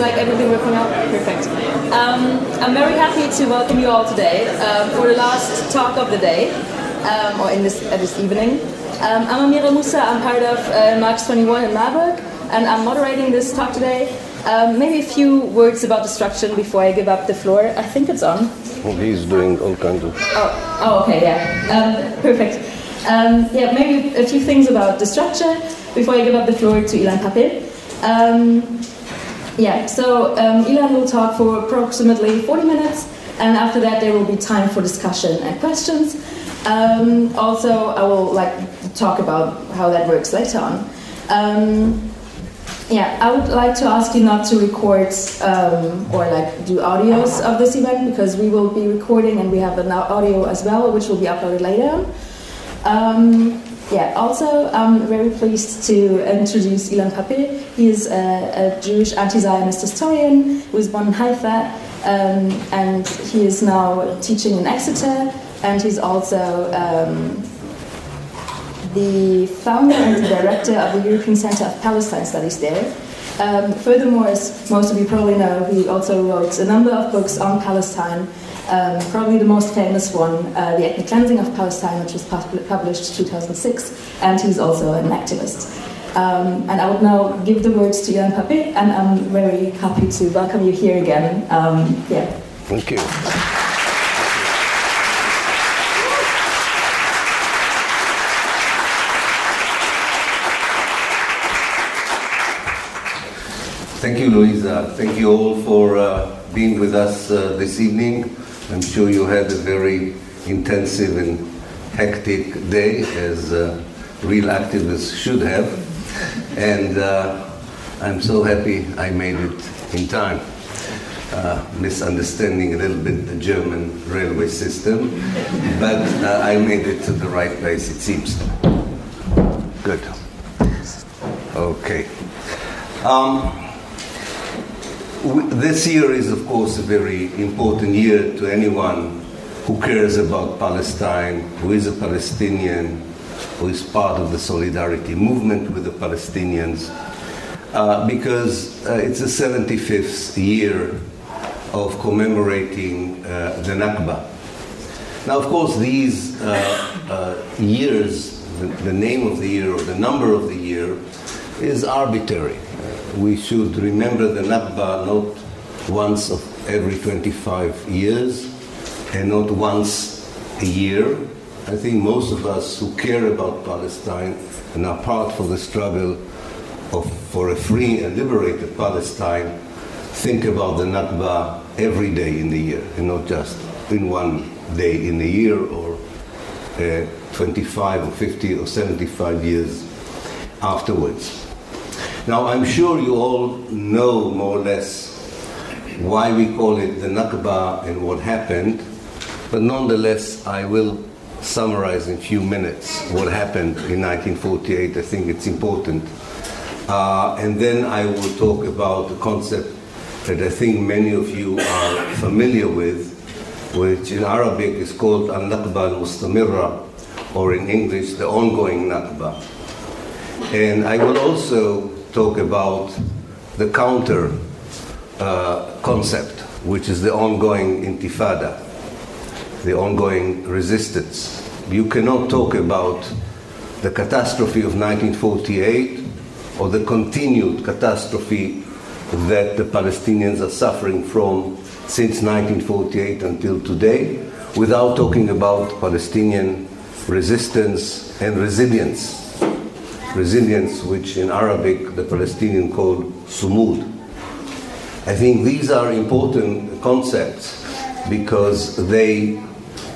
like everything working out? Perfect. Um, I'm very happy to welcome you all today um, for the last talk of the day, um, or in this, uh, this evening. Um, I'm Amira Musa, I'm part of uh, Marx 21 in Marburg, and I'm moderating this talk today. Um, maybe a few words about destruction before I give up the floor. I think it's on. Well, he's doing all kinds of. Oh, oh okay, yeah. Um, perfect. Um, yeah, maybe a few things about destruction before I give up the floor to Ilan Pappe. Yeah, so um, Ilan will talk for approximately 40 minutes, and after that there will be time for discussion and questions. Um, also, I will like talk about how that works later on. Um, yeah, I would like to ask you not to record um, or like do audios of this event because we will be recording and we have an audio as well, which will be uploaded later. Um, yeah, also I'm very pleased to introduce Ilan Pappe. He is a, a Jewish anti-Zionist historian who was born in Haifa, um, and he is now teaching in Exeter, and he's also um, the founder and director of the European Center of Palestine Studies there. Um, furthermore, as most of you probably know, he also wrote a number of books on Palestine. Um, probably the most famous one, uh, The Ethnic Cleansing of Palestine, which was published 2006, and he's also an activist. Um, and I would now give the words to Ilan Pappe, and I'm very happy to welcome you here again. Um, yeah. Thank you. Thank you, Louisa. Thank you all for uh, being with us uh, this evening. I'm sure you had a very intensive and hectic day, as uh, real activists should have. And uh, I'm so happy I made it in time. Uh, misunderstanding a little bit the German railway system, but uh, I made it to the right place, it seems. Good. Okay. Um, this year is, of course, a very important year to anyone who cares about Palestine, who is a Palestinian, who is part of the solidarity movement with the Palestinians, uh, because uh, it's the 75th year of commemorating uh, the Nakba. Now, of course, these uh, uh, years, the, the name of the year or the number of the year, is arbitrary we should remember the Nakba not once of every 25 years and not once a year. I think most of us who care about Palestine and are part for the struggle of, for a free and liberated Palestine think about the Nakba every day in the year and not just in one day in the year or uh, 25 or 50 or 75 years afterwards. Now, I'm sure you all know more or less why we call it the Nakba and what happened, but nonetheless, I will summarize in a few minutes what happened in 1948. I think it's important. Uh, and then I will talk about a concept that I think many of you are familiar with, which in Arabic is called al-Nakba al-Mustamirra, or in English, the ongoing Nakba. And I will also talk about the counter uh, concept, which is the ongoing intifada, the ongoing resistance. You cannot talk about the catastrophe of 1948 or the continued catastrophe that the Palestinians are suffering from since 1948 until today without talking about Palestinian resistance and resilience resilience, which in Arabic the Palestinian call sumud. I think these are important concepts because they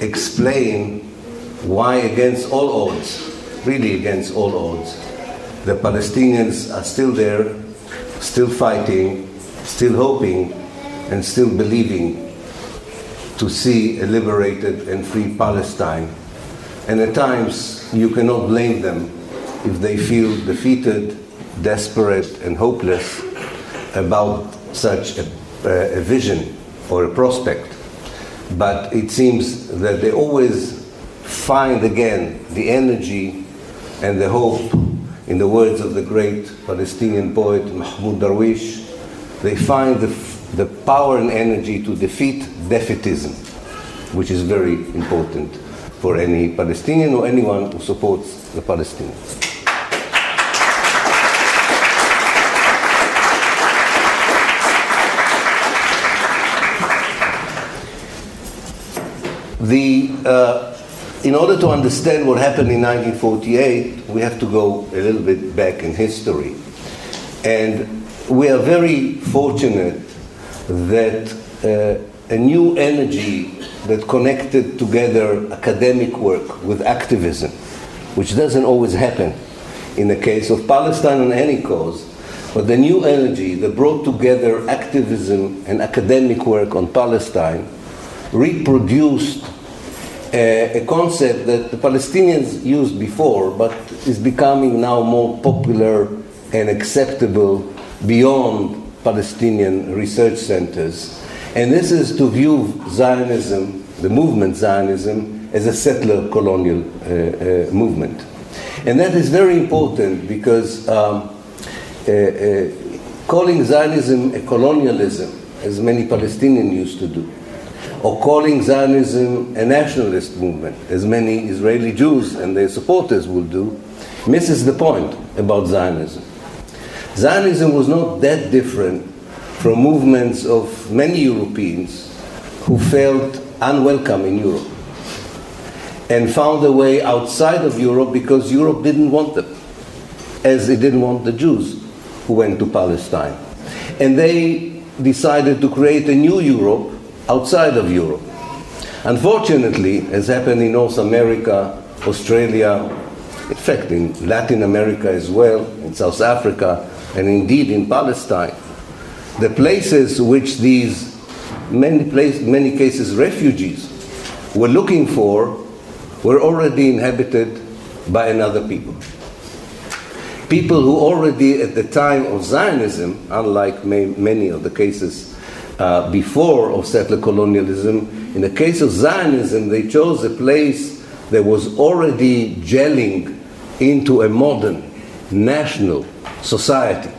explain why, against all odds, really against all odds, the Palestinians are still there, still fighting, still hoping, and still believing to see a liberated and free Palestine. And at times, you cannot blame them if they feel defeated, desperate, and hopeless about such a, a vision or a prospect. But it seems that they always find again the energy and the hope in the words of the great Palestinian poet Mahmoud Darwish they find the, the power and energy to defeat defeatism, which is very important for any Palestinian or anyone who supports the Palestinians. The, uh, in order to understand what happened in 1948, we have to go a little bit back in history. And we are very fortunate that uh, a new energy that connected together academic work with activism, which doesn't always happen in the case of Palestine and any cause, but the new energy that brought together activism and academic work on Palestine reproduced a, a concept that the Palestinians used before, but is becoming now more popular and acceptable beyond Palestinian research centers. And this is to view Zionism, the movement Zionism, as a settler colonial uh, uh, movement. And that is very important because um, uh, uh calling Zionism a colonialism, as many Palestinians used to do, or calling Zionism a nationalist movement, as many Israeli Jews and their supporters will do, misses the point about Zionism. Zionism was not that different from movements of many Europeans who felt unwelcome in Europe and found a way outside of Europe because Europe didn't want them, as it didn't want the Jews who went to Palestine. And they decided to create a new Europe outside of Europe. Unfortunately, as happened in North America, Australia, in fact, in Latin America as well, in South Africa, and indeed in Palestine, the places which these many, place, many cases refugees were looking for were already inhabited by another people. People who already at the time of Zionism, unlike may, many of the cases uh, before of settler colonialism. In the case of Zionism, they chose a place that was already gelling into a modern national society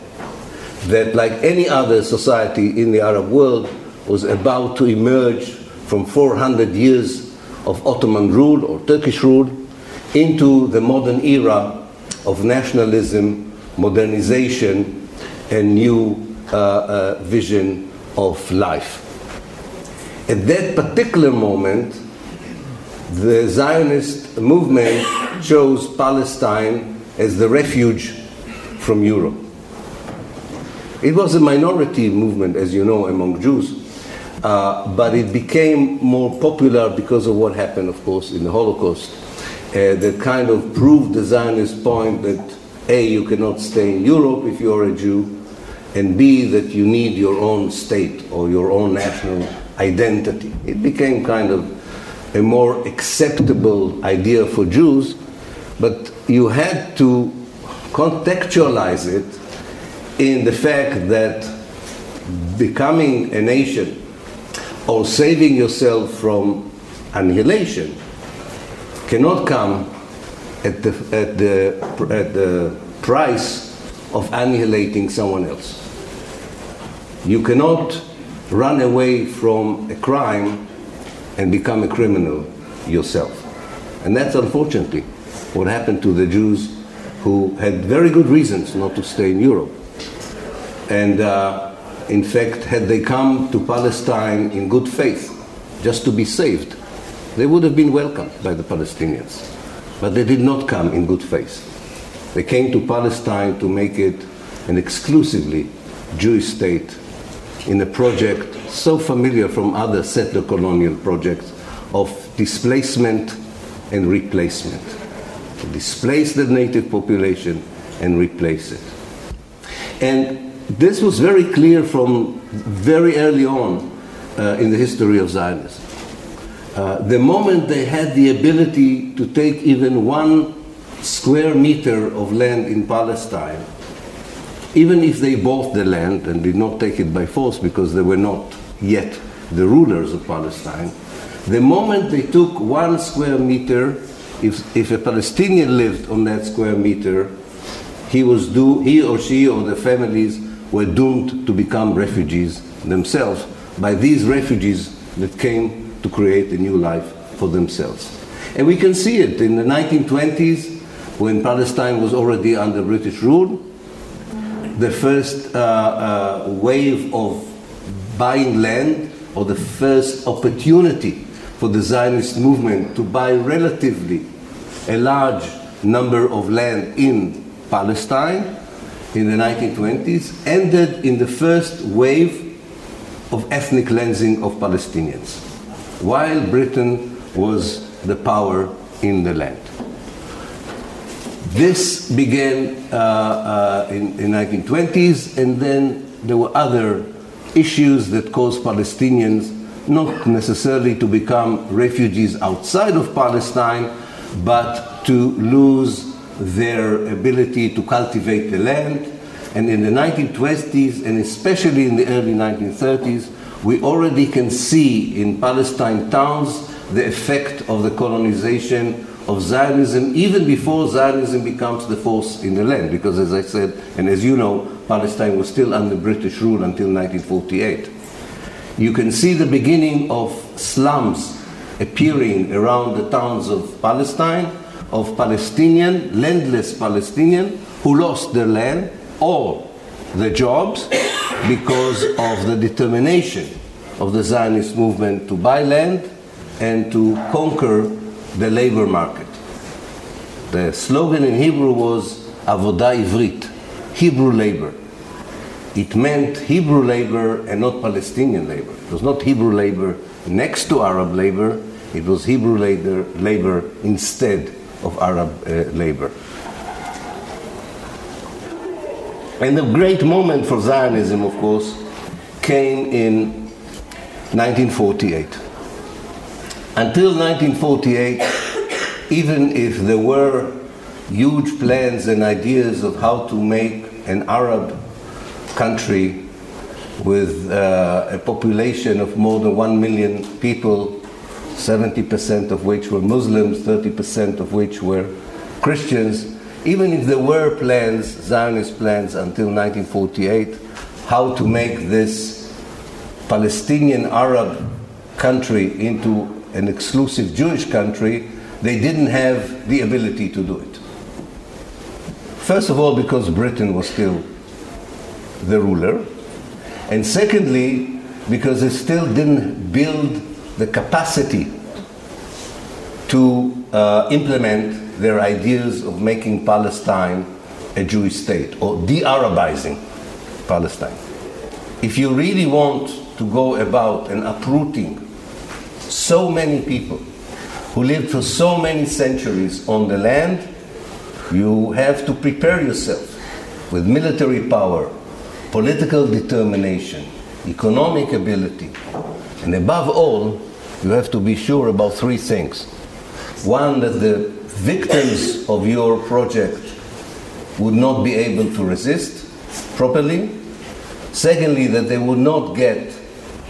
that, like any other society in the Arab world, was about to emerge from 400 years of Ottoman rule or Turkish rule into the modern era of nationalism, modernization, and new uh, uh, vision of life. At that particular moment, the Zionist movement chose Palestine as the refuge from Europe. It was a minority movement, as you know, among Jews, uh, but it became more popular because of what happened, of course, in the Holocaust. Uh, that kind of proved the Zionist point that A, you cannot stay in Europe if you're a Jew, and B, that you need your own state or your own national identity. It became kind of a more acceptable idea for Jews, but you had to contextualize it in the fact that becoming a nation or saving yourself from annihilation cannot come at the, at the, at the price of annihilating someone else. You cannot run away from a crime and become a criminal yourself. And that's unfortunately what happened to the Jews who had very good reasons not to stay in Europe. And uh, in fact, had they come to Palestine in good faith, just to be saved, they would have been welcomed by the Palestinians. But they did not come in good faith. They came to Palestine to make it an exclusively Jewish state in a project so familiar from other settler colonial projects of displacement and replacement. To displace the native population and replace it. And this was very clear from very early on uh, in the history of Zionism. Uh, the moment they had the ability to take even one square meter of land in Palestine even if they bought the land and did not take it by force because they were not yet the rulers of Palestine, the moment they took one square meter, if, if a Palestinian lived on that square meter, he was due, he or she or the families were doomed to become refugees themselves by these refugees that came to create a new life for themselves. And we can see it in the 1920s when Palestine was already under British rule. The first uh, uh, wave of buying land, or the first opportunity for the Zionist movement to buy relatively a large number of land in Palestine in the 1920s, ended in the first wave of ethnic cleansing of Palestinians, while Britain was the power in the land. This began uh, uh, in the 1920s, and then there were other issues that caused Palestinians not necessarily to become refugees outside of Palestine, but to lose their ability to cultivate the land. And in the 1920s, and especially in the early 1930s, we already can see in Palestine towns the effect of the colonization of Zionism, even before Zionism becomes the force in the land. Because, as I said, and as you know, Palestine was still under British rule until 1948. You can see the beginning of slums appearing around the towns of Palestine, of Palestinian, landless Palestinian, who lost their land, all the jobs, because of the determination of the Zionist movement to buy land and to conquer the labor market. The slogan in Hebrew was Avodah Ivrit, Hebrew labor. It meant Hebrew labor and not Palestinian labor. It was not Hebrew labor next to Arab labor, it was Hebrew labor, labor instead of Arab uh, labor. And the great moment for Zionism, of course, came in 1948. Until 1948, even if there were huge plans and ideas of how to make an Arab country with uh, a population of more than one million people, 70% of which were Muslims, 30% of which were Christians, even if there were plans, Zionist plans until 1948, how to make this Palestinian Arab country into an exclusive Jewish country, they didn't have the ability to do it. First of all, because Britain was still the ruler, and secondly, because they still didn't build the capacity to uh, implement their ideas of making Palestine a Jewish state or de Arabizing Palestine. If you really want to go about an uprooting so many people who lived for so many centuries on the land, you have to prepare yourself with military power, political determination, economic ability, and above all, you have to be sure about three things. One, that the victims of your project would not be able to resist properly. Secondly, that they would not get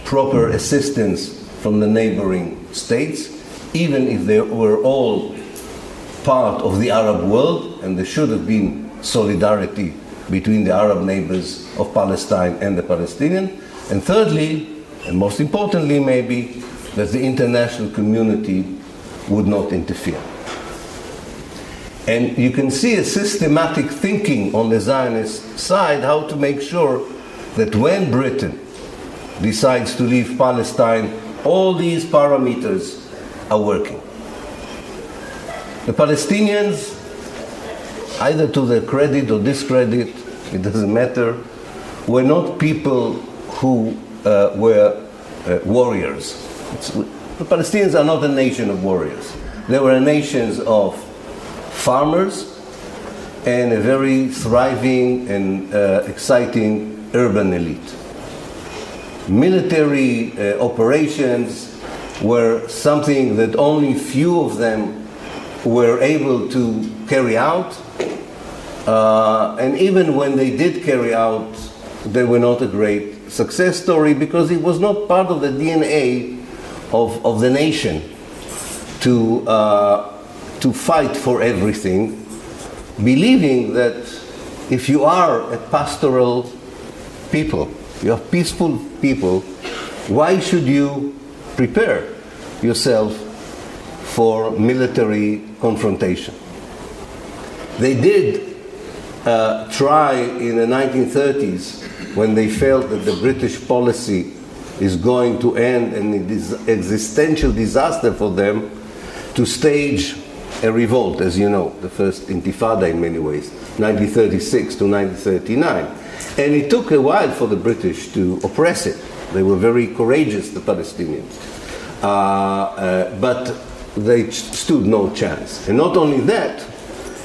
proper assistance from the neighboring states, even if they were all part of the Arab world, and there should have been solidarity between the Arab neighbors of Palestine and the Palestinian. And thirdly, and most importantly, maybe, that the international community would not interfere. And you can see a systematic thinking on the Zionist side how to make sure that when Britain decides to leave Palestine, all these parameters are working. The Palestinians, either to their credit or discredit, it doesn't matter, were not people who uh, were uh, warriors. It's, the Palestinians are not a nation of warriors. They were a nation of farmers and a very thriving and uh, exciting urban elite. Military uh, operations were something that only few of them were able to carry out. Uh, and even when they did carry out, they were not a great success story because it was not part of the DNA of, of the nation to, uh, to fight for everything, believing that if you are a pastoral people, you are peaceful people, why should you prepare yourself for military confrontation? They did uh, try in the 1930s when they felt that the British policy is going to end in an existential disaster for them to stage a revolt, as you know, the first intifada in many ways, 1936 to 1939. And it took a while for the British to oppress it. They were very courageous, the Palestinians. Uh, uh, but they stood no chance. And not only that,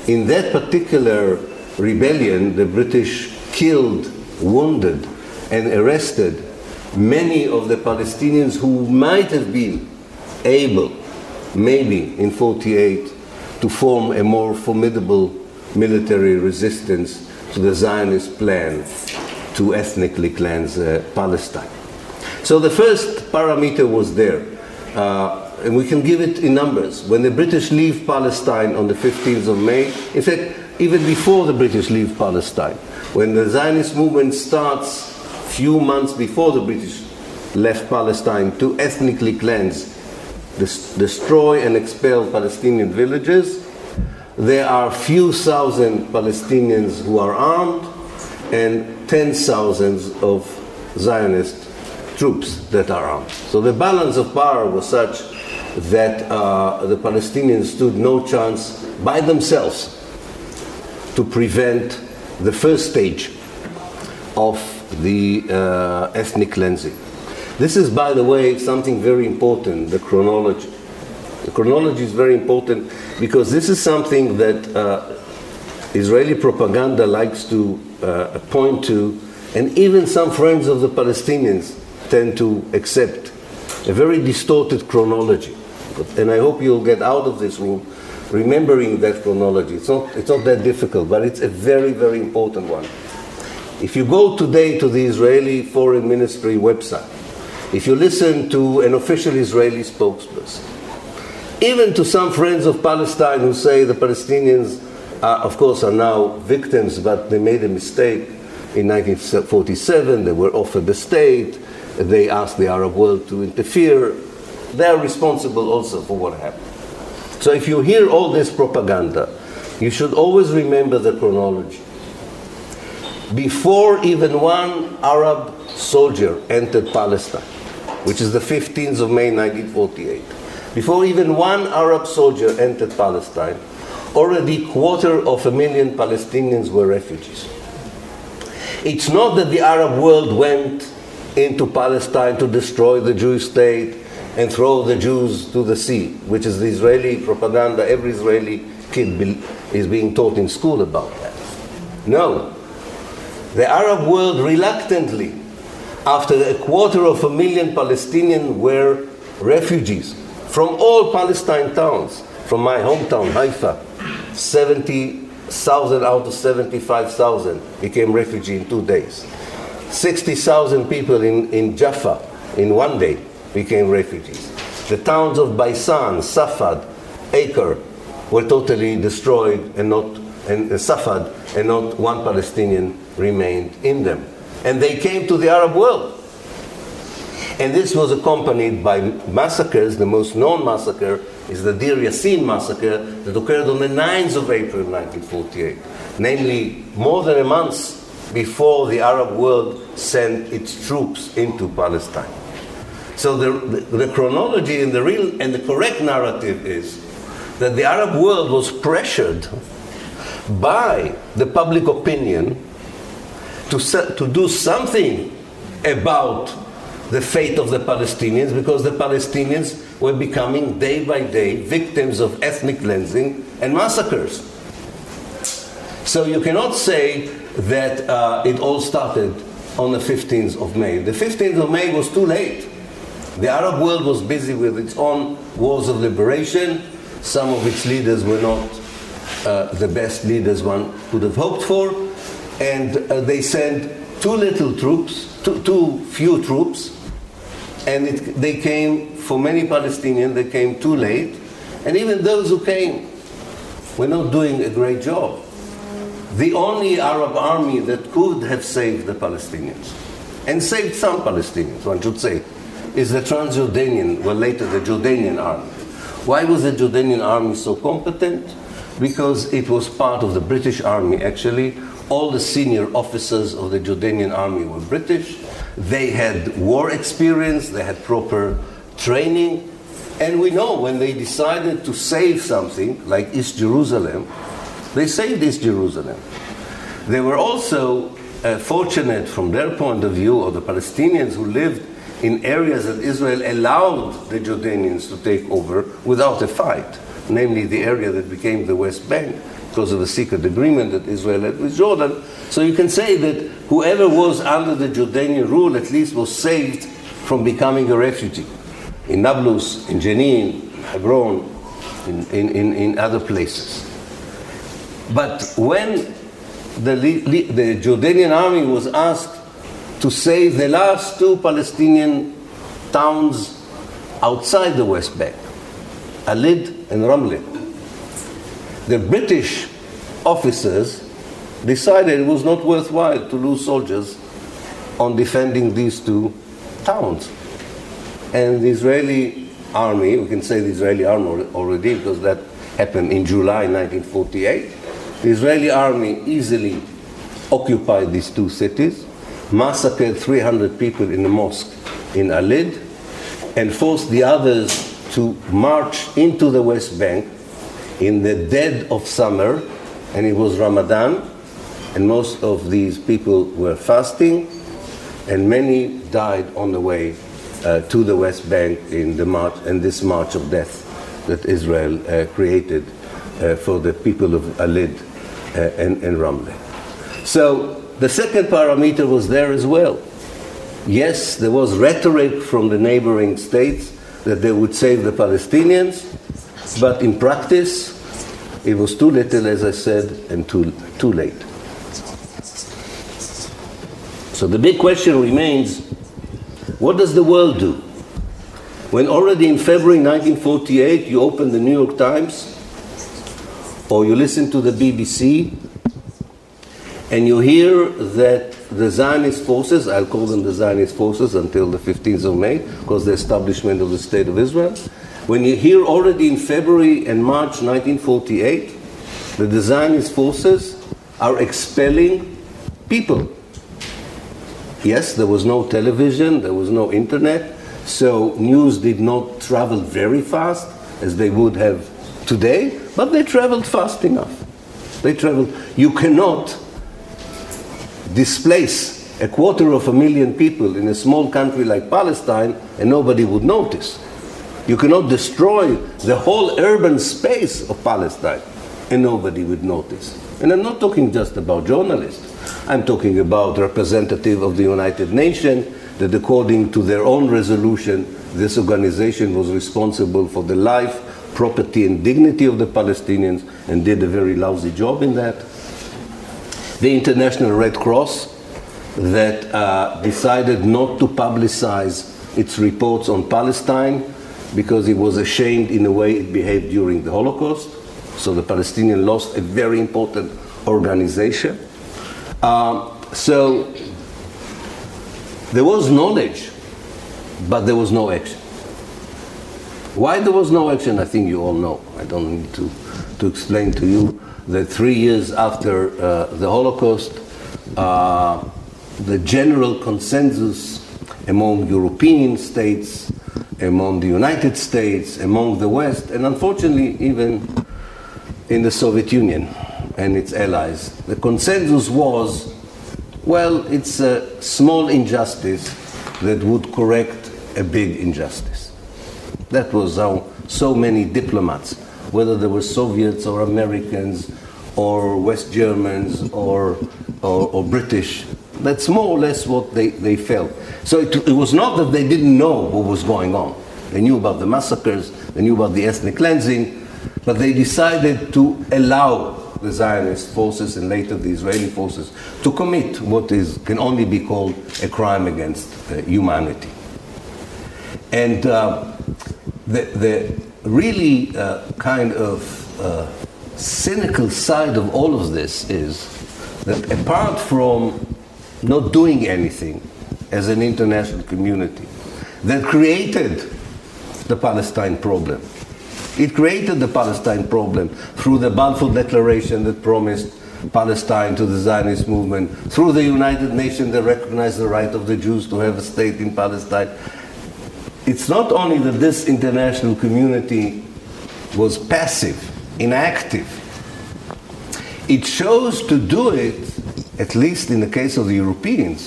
in that particular rebellion, the British killed, wounded, and arrested many of the Palestinians who might have been able, maybe in 48, to form a more formidable military resistance to the Zionist plan to ethnically cleanse uh, Palestine. So the first parameter was there, uh, and we can give it in numbers. When the British leave Palestine on the 15th of May, in fact, even before the British leave Palestine, when the Zionist movement starts a few months before the British left Palestine to ethnically cleanse, destroy and expel Palestinian villages, there are few thousand Palestinians who are armed and ten thousands of Zionist troops that are armed. So the balance of power was such that uh, the Palestinians stood no chance by themselves to prevent the first stage of the uh, ethnic cleansing. This is, by the way, something very important the chronology. Chronology is very important because this is something that uh, Israeli propaganda likes to uh, point to, and even some friends of the Palestinians tend to accept a very distorted chronology. And I hope you'll get out of this room remembering that chronology. It's not, it's not that difficult, but it's a very, very important one. If you go today to the Israeli Foreign Ministry website, if you listen to an official Israeli spokesperson, even to some friends of Palestine who say the Palestinians, are, of course, are now victims, but they made a mistake in 1947. They were offered the state. They asked the Arab world to interfere. They are responsible also for what happened. So if you hear all this propaganda, you should always remember the chronology before even one Arab soldier entered Palestine, which is the 15th of May 1948, before even one Arab soldier entered Palestine, already a quarter of a million Palestinians were refugees. It's not that the Arab world went into Palestine to destroy the Jewish state and throw the Jews to the sea, which is the Israeli propaganda. Every Israeli kid is being taught in school about that. No, the Arab world reluctantly, after a quarter of a million Palestinians were refugees from all Palestine towns, from my hometown, Haifa, 70,000 out of 75,000 became refugees in two days. 60,000 people in, in Jaffa in one day became refugees. The towns of Baisan, Safad, Acre were totally destroyed and not and uh, Safad and not one Palestinian remained in them. And they came to the Arab world. And this was accompanied by massacres. The most known massacre is the Deir Yassin massacre that occurred on the 9th of April 1948, namely more than a month before the Arab world sent its troops into Palestine. So the, the, the chronology and the real and the correct narrative is that the Arab world was pressured by the public opinion to, to do something about the fate of the Palestinians because the Palestinians were becoming day by day victims of ethnic cleansing and massacres. So you cannot say that uh, it all started on the 15th of May. The 15th of May was too late. The Arab world was busy with its own wars of liberation. Some of its leaders were not uh, the best leaders one could have hoped for and uh, they sent too little troops, too, too few troops, and it, they came, for many Palestinians, they came too late, and even those who came were not doing a great job. the only Arab army that could have saved the Palestinians, and saved some Palestinians, one should say, is the Transjordanian, well, later the Jordanian army. Why was the Jordanian army so competent? Because it was part of the British army, actually. All the senior officers of the Jordanian army were British. They had war experience, they had proper training. And we know when they decided to save something, like East Jerusalem, they saved East Jerusalem. They were also uh, fortunate from their point of view, or the Palestinians who lived in areas that Israel allowed the Jordanians to take over without a fight, namely the area that became the West Bank because of a secret agreement that Israel had with Jordan. So you can say that whoever was under the Jordanian rule at least was saved from becoming a refugee in Nablus, in Jenin, Hebron, in, in, in, other places. But when the, the Jordanian army was asked to save the last two Palestinian towns outside the West Bank, al-Lid and Ramle. The British officers decided it was not worthwhile to lose soldiers on defending these two towns. And the Israeli army, we can say the Israeli army already because that happened in July 1948, the Israeli army easily occupied these two cities massacred 300 people in a mosque in al-Lid and forced the others to march into the West Bank in the dead of summer, and it was Ramadan, and most of these people were fasting, and many died on the way uh, to the West Bank in the march and this march of death that Israel uh, created uh, for the people of al-Lid uh, and, and Ramle. So the second parameter was there as well. Yes, there was rhetoric from the neighboring states that they would save the Palestinians, but in practice, it was too little, as I said, and too, too late. So the big question remains what does the world do? When already in February 1948 you open the New York Times or you listen to the BBC and you hear that the Zionist forces, I'll call them the Zionist forces until the 15th of May, because the establishment of the State of Israel. When you hear already in February and March 1948 the Zionist forces are expelling people. Yes, there was no television, there was no internet, so news did not travel very fast as they would have today, but they traveled fast enough. They traveled. You cannot displace a quarter of a million people in a small country like Palestine and nobody would notice. You cannot destroy the whole urban space of Palestine and nobody would notice. And I'm not talking just about journalists. I'm talking about representative of the United Nations that according to their own resolution, this organization was responsible for the life, property and dignity of the Palestinians and did a very lousy job in that the International Red Cross that uh, decided not to publicize its reports on Palestine because it was ashamed in the way it behaved during the Holocaust. So the Palestinians lost a very important organization. Um, so there was knowledge, but there was no action. Why there was no action, I think you all know. I don't need to, to explain to you that three years after uh, the Holocaust, uh, the general consensus among European states, among the United States, among the West, and unfortunately even in the Soviet Union and its allies, the consensus was well, it's a small injustice that would correct a big injustice. That was how so many diplomats whether they were Soviets or Americans or West Germans or, or, or British. That's more or less what they, they felt. So it, it was not that they didn't know what was going on. They knew about the massacres, they knew about the ethnic cleansing, but they decided to allow the Zionist forces and later the Israeli forces to commit what is, can only be called a crime against uh, humanity. And uh, the, the, really uh, kind of uh, cynical side of all of this is that apart from not doing anything as an international community, that created the Palestine problem. It created the Palestine problem through the Balfour Declaration that promised Palestine to the Zionist movement, through the United Nations that recognized the right of the Jews to have a state in Palestine. It's not only that this international community was passive, inactive, it chose to do it, at least in the case of the Europeans,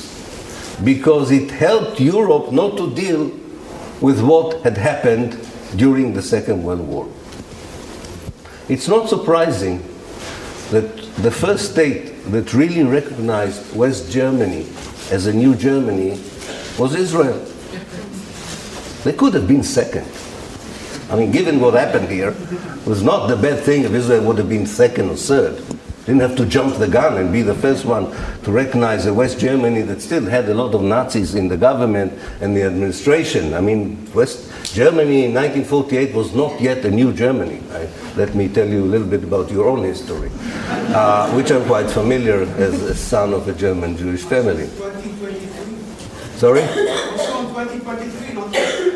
because it helped Europe not to deal with what had happened during the Second World War. It's not surprising that the first state that really recognized West Germany as a new Germany was Israel. They could have been second. I mean, given what happened here, it was not the bad thing if Israel would have been second or third. Didn't have to jump the gun and be the first one to recognize a West Germany that still had a lot of Nazis in the government and the administration. I mean, West Germany in 1948 was not yet a new Germany. Let me tell you a little bit about your own history, uh, which I'm quite familiar as a son of a German Jewish family. Sorry?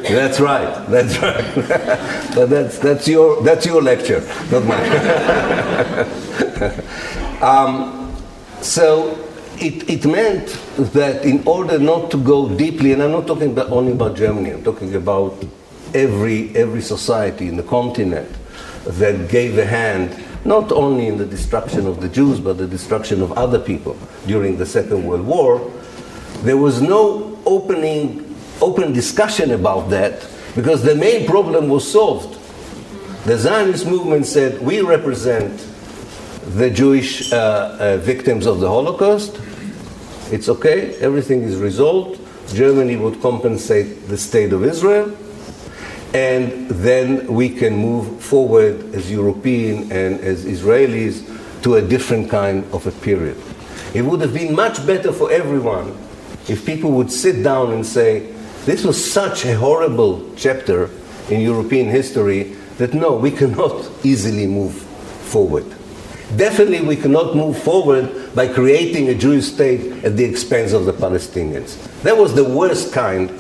That's right. That's right. but that's that's your that's your lecture, not mine. um, so it, it meant that in order not to go deeply, and I'm not talking about only about Germany, I'm talking about every, every society in the continent that gave a hand not only in the destruction of the Jews, but the destruction of other people during the Second World War, there was no opening, open discussion about that because the main problem was solved. The Zionist movement said, we represent the Jewish uh, uh, victims of the Holocaust. It's okay, everything is resolved. Germany would compensate the state of Israel, and then we can move forward as European and as Israelis to a different kind of a period. It would have been much better for everyone if people would sit down and say, this was such a horrible chapter in European history that no, we cannot easily move forward. Definitely, we cannot move forward by creating a Jewish state at the expense of the Palestinians. That was the worst kind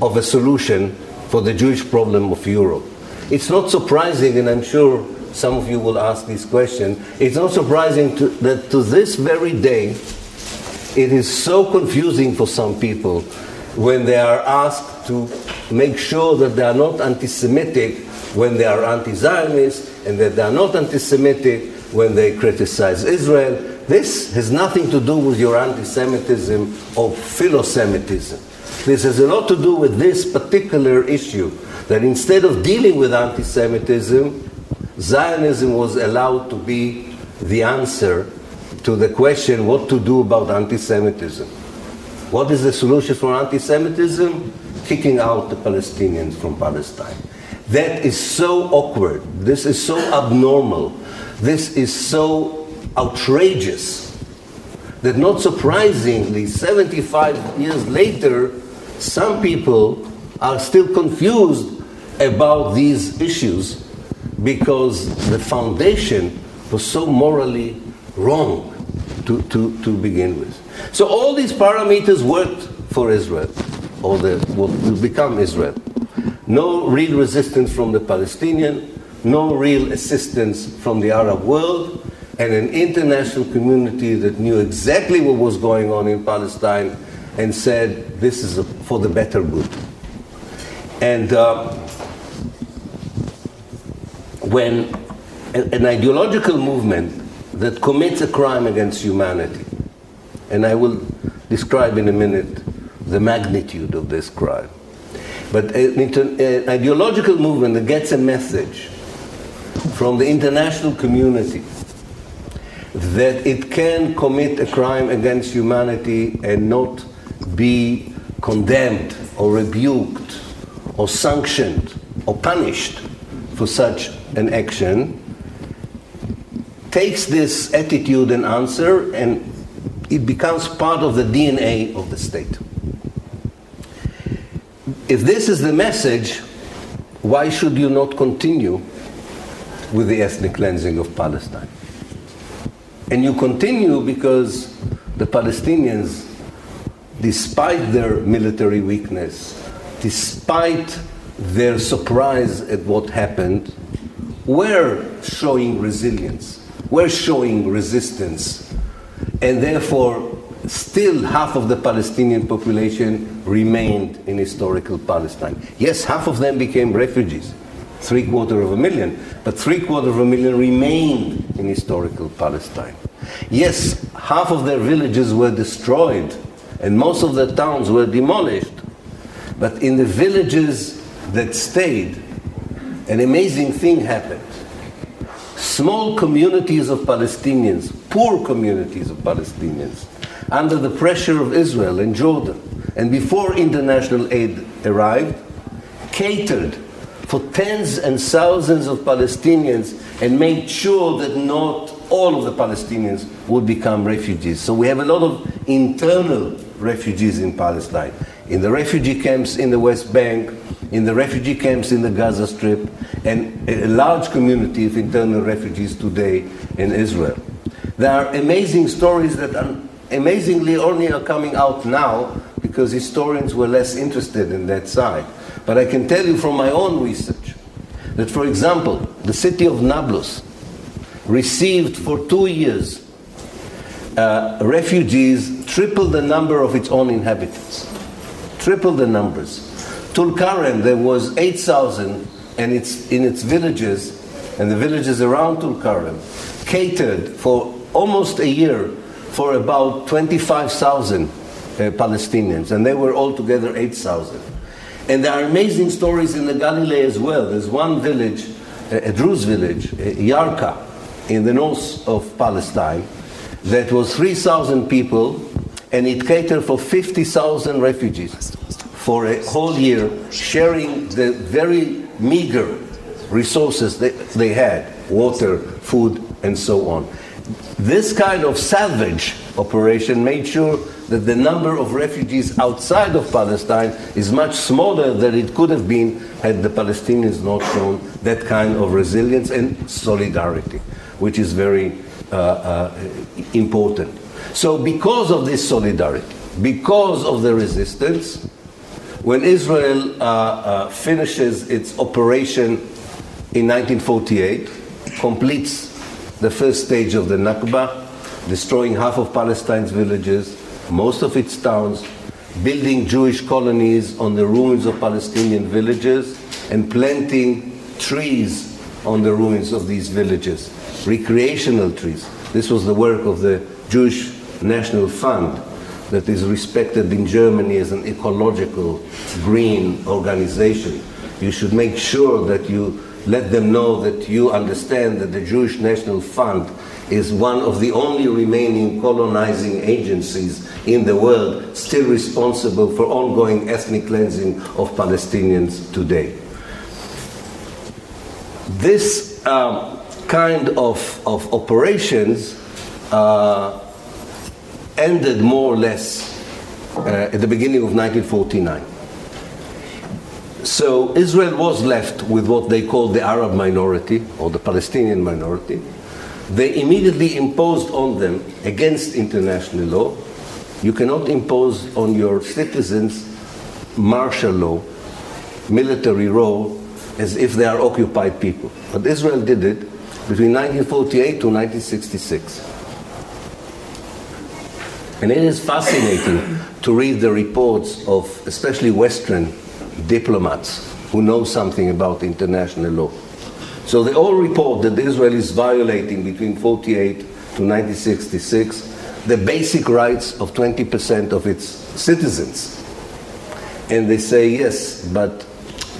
of a solution for the Jewish problem of Europe. It's not surprising, and I'm sure some of you will ask this question, it's not surprising to, that to this very day, it is so confusing for some people when they are asked to make sure that they are not anti Semitic when they are anti Zionist and that they are not anti Semitic when they criticize Israel. This has nothing to do with your anti Semitism or philo-Semitism. This has a lot to do with this particular issue that instead of dealing with anti Semitism, Zionism was allowed to be the answer to the question what to do about anti Semitism. What is the solution for anti Semitism? Kicking out the Palestinians from Palestine. That is so awkward. This is so abnormal this is so outrageous that, not surprisingly, 75 years later, some people are still confused about these issues because the foundation was so morally wrong to, to, to begin with. So all these parameters worked for Israel, or the, what will become Israel. No real resistance from the Palestinian, no real assistance from the Arab world, and an international community that knew exactly what was going on in Palestine and said, this is a, for the better good. And uh, when an ideological movement that commits a crime against humanity, and I will describe in a minute the magnitude of this crime, but an, an ideological movement that gets a message from the international community that it can commit a crime against humanity and not be condemned or rebuked or sanctioned or punished for such an action takes this attitude and answer and it becomes part of the DNA of the state. If this is the message, why should you not continue with the ethnic cleansing of Palestine. And you continue because the Palestinians, despite their military weakness, despite their surprise at what happened, were showing resilience, were showing resistance, and therefore still half of the Palestinian population remained in historical Palestine. Yes, half of them became refugees, three quarter of a million, but three quarter of a million remained in historical Palestine. Yes, half of their villages were destroyed and most of the towns were demolished, but in the villages that stayed, an amazing thing happened. Small communities of Palestinians, poor communities of Palestinians, under the pressure of Israel and Jordan, and before international aid arrived, catered for tens and thousands of Palestinians and made sure that not all of the Palestinians would become refugees. So we have a lot of internal refugees in Palestine, in the refugee camps in the West Bank, in the refugee camps in the Gaza Strip, and a large community of internal refugees today in Israel. There are amazing stories that are amazingly only are coming out now because historians were less interested in that side. But I can tell you from my own research that, for example, the city of Nablus received for two years uh, refugees triple the number of its own inhabitants. Triple the numbers. Tulkarem, there was 8,000 and it's in its villages and the villages around Tulkarem catered for almost a year for about 25,000 uh, Palestinians, and they were altogether 8,000. And there are amazing stories in the Galilee as well. There's one village, a Druze village, Yarka, in the north of Palestine, that was 3,000 people, and it catered for 50,000 refugees for a whole year, sharing the very meager resources that they had water, food, and so on. This kind of salvage operation made sure that the number of refugees outside of Palestine is much smaller than it could have been had the Palestinians not shown that kind of resilience and solidarity, which is very uh, uh, important. So, because of this solidarity, because of the resistance, when Israel uh, uh finishes its operation in 1948, completes the first stage of the Nakba, destroying half of Palestine's villages, most of its towns, building Jewish colonies on the ruins of Palestinian villages, and planting trees on the ruins of these villages, recreational trees. This was the work of the Jewish National Fund that is respected in Germany as an ecological green organization. You should make sure that you let them know that you understand that the Jewish National Fund is one of the only remaining colonizing agencies in the world still responsible for ongoing ethnic cleansing of Palestinians today. This um, kind of, of operations uh, ended more or less uh, at the beginning of 1949. So Israel was left with what they called the Arab minority or the Palestinian minority. They immediately imposed on them, against international law, you cannot impose on your citizens martial law, military role, as if they are occupied people. But Israel did it between 1948 to 1966. And it is fascinating to read the reports of especially Western diplomats who know something about international law. So they all report that Israel is violating between 48 to 1966 the basic rights of 20% of its citizens. And they say, yes, but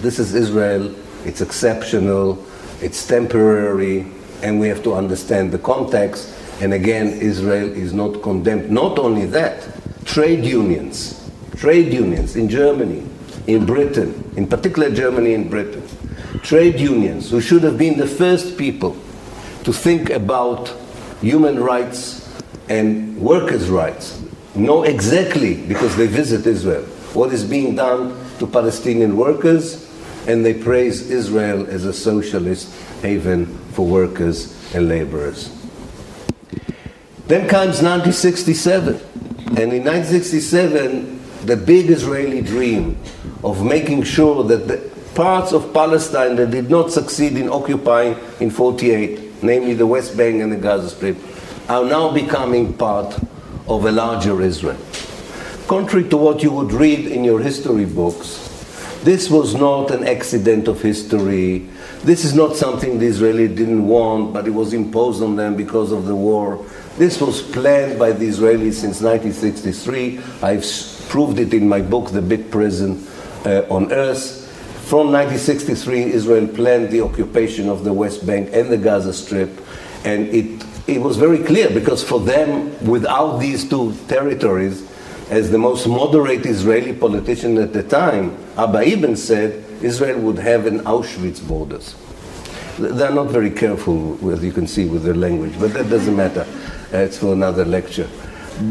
this is Israel, it's exceptional, it's temporary, and we have to understand the context. And again, Israel is not condemned. Not only that, trade unions, trade unions in Germany, in Britain, in particular Germany and Britain, trade unions who should have been the first people to think about human rights and workers' rights know exactly, because they visit Israel, what is being done to Palestinian workers, and they praise Israel as a socialist haven for workers and laborers. Then comes 1967. And in 1967, the big Israeli dream of making sure that the parts of Palestine that did not succeed in occupying in 48, namely the West Bank and the Gaza Strip, are now becoming part of a larger Israel. Contrary to what you would read in your history books, this was not an accident of history. This is not something the Israelis didn't want, but it was imposed on them because of the war. This was planned by the Israelis since 1963. I've proved it in my book, The Big Prison uh, on Earth. From 1963, Israel planned the occupation of the West Bank and the Gaza Strip, and it, it was very clear because for them, without these two territories, as the most moderate Israeli politician at the time, Abba Eban said, Israel would have an Auschwitz borders. They're not very careful, as you can see, with their language, but that doesn't matter. It's for another lecture.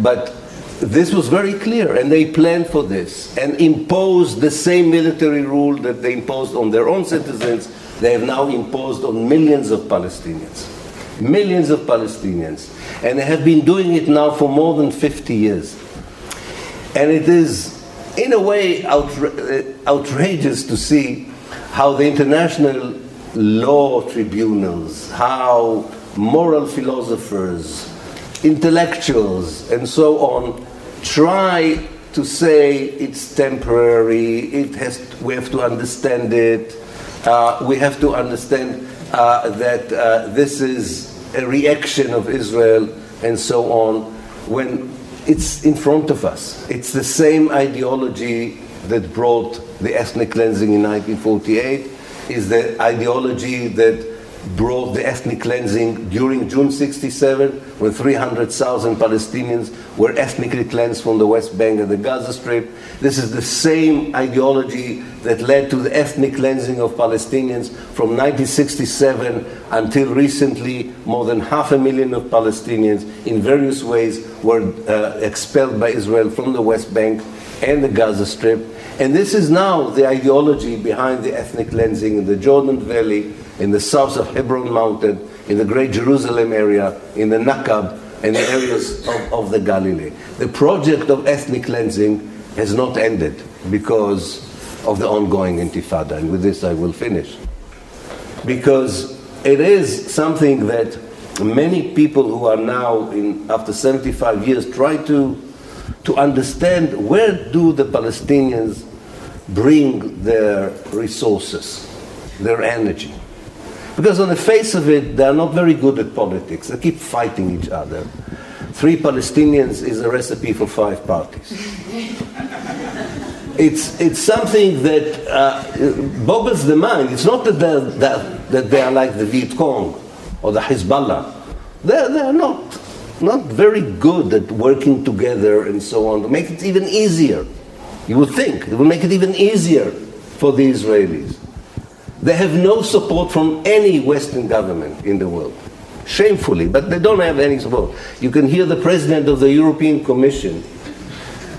But this was very clear, and they planned for this and imposed the same military rule that they imposed on their own citizens, they have now imposed on millions of Palestinians. Millions of Palestinians. And they have been doing it now for more than 50 years. And it is, in a way, outra- uh, outrageous to see how the international law tribunals, how moral philosophers, intellectuals, and so on try to say it's temporary, it has, we have to understand it, uh, we have to understand uh, that uh, this is a reaction of Israel, and so on, when it's in front of us. It's the same ideology that brought the ethnic cleansing in 1948, is the ideology that brought the ethnic cleansing during June 67, when 300,000 Palestinians were ethnically cleansed from the West Bank and the Gaza Strip. This is the same ideology that led to the ethnic cleansing of Palestinians from 1967 until recently. More than half a million of Palestinians, in various ways, were uh, expelled by Israel from the West Bank and the Gaza Strip. And this is now the ideology behind the ethnic cleansing in the Jordan Valley in the south of Hebron Mountain, in the Great Jerusalem area, in the Nakab, and the areas of, of the Galilee. The project of ethnic cleansing has not ended because of the ongoing intifada, and with this I will finish. Because it is something that many people who are now, in, after 75 years, try to, to understand where do the Palestinians bring their resources, their energy. Because on the face of it, they're not very good at politics. They keep fighting each other. Three Palestinians is a recipe for five parties. it's, it's something that uh, boggles the mind. It's not that, they're, that, that they are like the Viet Cong or the Hezbollah. They're, they're not, not very good at working together and so on to make it even easier. You would think it would make it even easier for the Israelis. They have no support from any Western government in the world. Shamefully, but they don't have any support. You can hear the president of the European Commission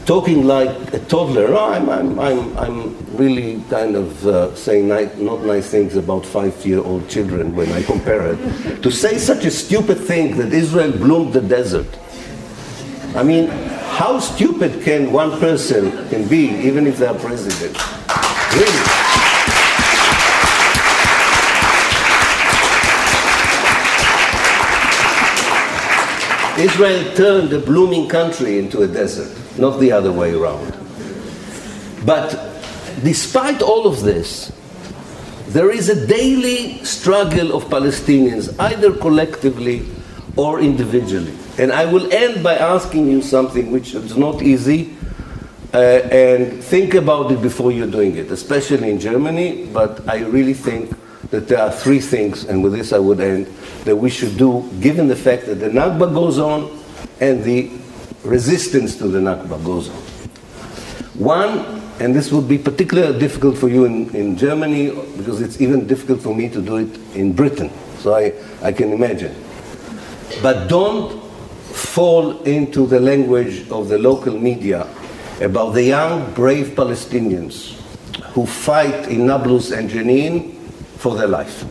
talking like a toddler. Oh, I'm, I'm, I'm, I'm really kind of uh, saying ni- not nice things about five year old children when I compare it. to say such a stupid thing that Israel bloomed the desert. I mean, how stupid can one person can be, even if they are president? Really? Israel turned a blooming country into a desert, not the other way around. But despite all of this, there is a daily struggle of Palestinians, either collectively or individually. And I will end by asking you something which is not easy, uh, and think about it before you're doing it, especially in Germany. But I really think that there are three things, and with this I would end, that we should do, given the fact that the Nakba goes on and the resistance to the Nakba goes on. One, and this would be particularly difficult for you in, in Germany, because it's even difficult for me to do it in Britain, so I, I can imagine. But don't fall into the language of the local media about the young, brave Palestinians who fight in Nablus and Jenin for their life.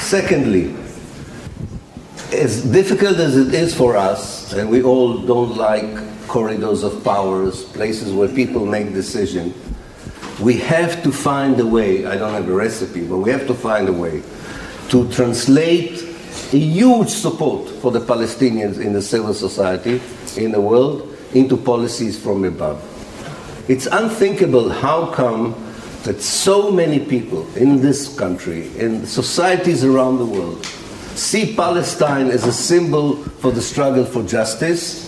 Secondly, as difficult as it is for us, and we all don't like corridors of powers, places where people make decisions, we have to find a way, I don't have a recipe, but we have to find a way to translate a huge support for the Palestinians in the civil society, in the world, into policies from above. It's unthinkable how come that so many people in this country, in societies around the world, see Palestine as a symbol for the struggle for justice,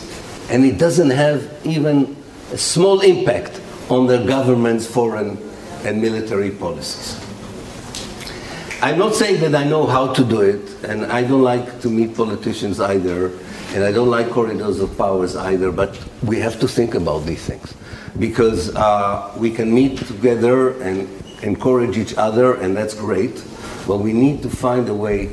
and it doesn't have even a small impact on their government's foreign and military policies. I'm not saying that I know how to do it, and I don't like to meet politicians either, and I don't like corridors of powers either, but we have to think about these things because uh, we can meet together and encourage each other, and that's great, but we need to find a way.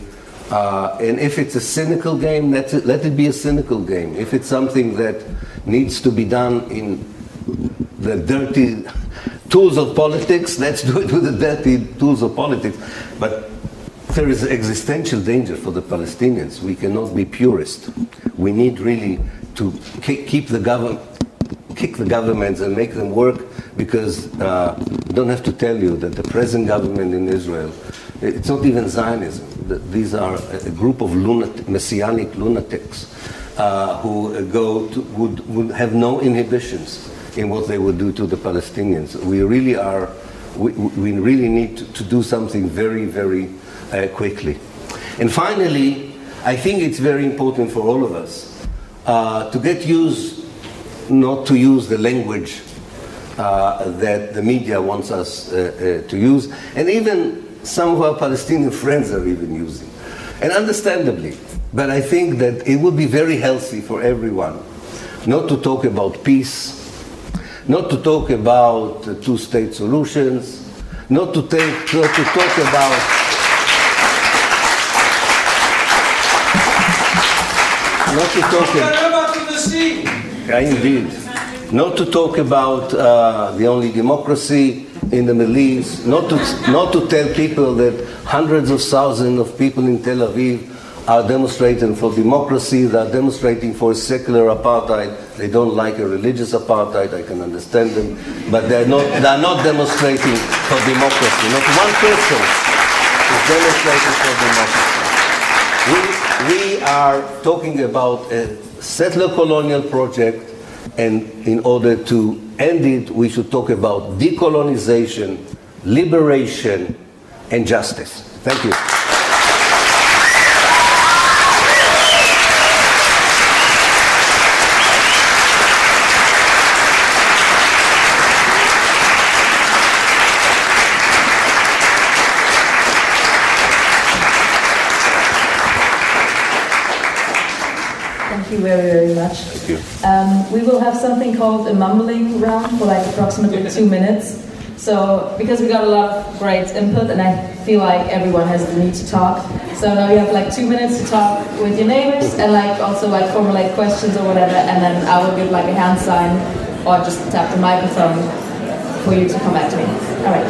Uh, and if it's a cynical game, let it, let it be a cynical game. If it's something that needs to be done in the dirty tools of politics, let's do it with the dirty tools of politics. But there is existential danger for the Palestinians. We cannot be purist. We need really to keep the government kick the governments and make them work because uh, I don't have to tell you that the present government in Israel, it's not even Zionism. These are a group of lunatic, messianic lunatics uh, who go to, would, would have no inhibitions in what they would do to the Palestinians. We really are, we, we really need to, to, do something very, very uh, quickly. And finally, I think it's very important for all of us uh, to get used not to use the language uh, that the media wants us uh, uh, to use, and even some of our Palestinian friends are even using. And understandably, but I think that it would be very healthy for everyone not to talk about peace, not to talk about two state solutions, not to, take, not to talk about not to talk about yeah, indeed. Not to talk about uh, the only democracy in the Middle East, not to, not to tell people that hundreds of thousands of people in Tel Aviv are demonstrating for democracy, they are demonstrating for secular apartheid. They don't like a religious apartheid, I can understand them, but they're not, they're not demonstrating for democracy. Not one person is demonstrating for democracy. We, we are talking about a settler colonial project, and in order to end it, we should talk about decolonization, liberation, and justice. Thank you. you very, very much. Thank you. Um, we will have something called a mumbling round for like approximately two minutes. So, because we got a lot of great input, and I feel like everyone has the need to talk. So now you have like two minutes to talk with your neighbors, and like also like formulate questions or whatever, and then I will give like a hand sign or just tap the microphone for you to come back to me. All right.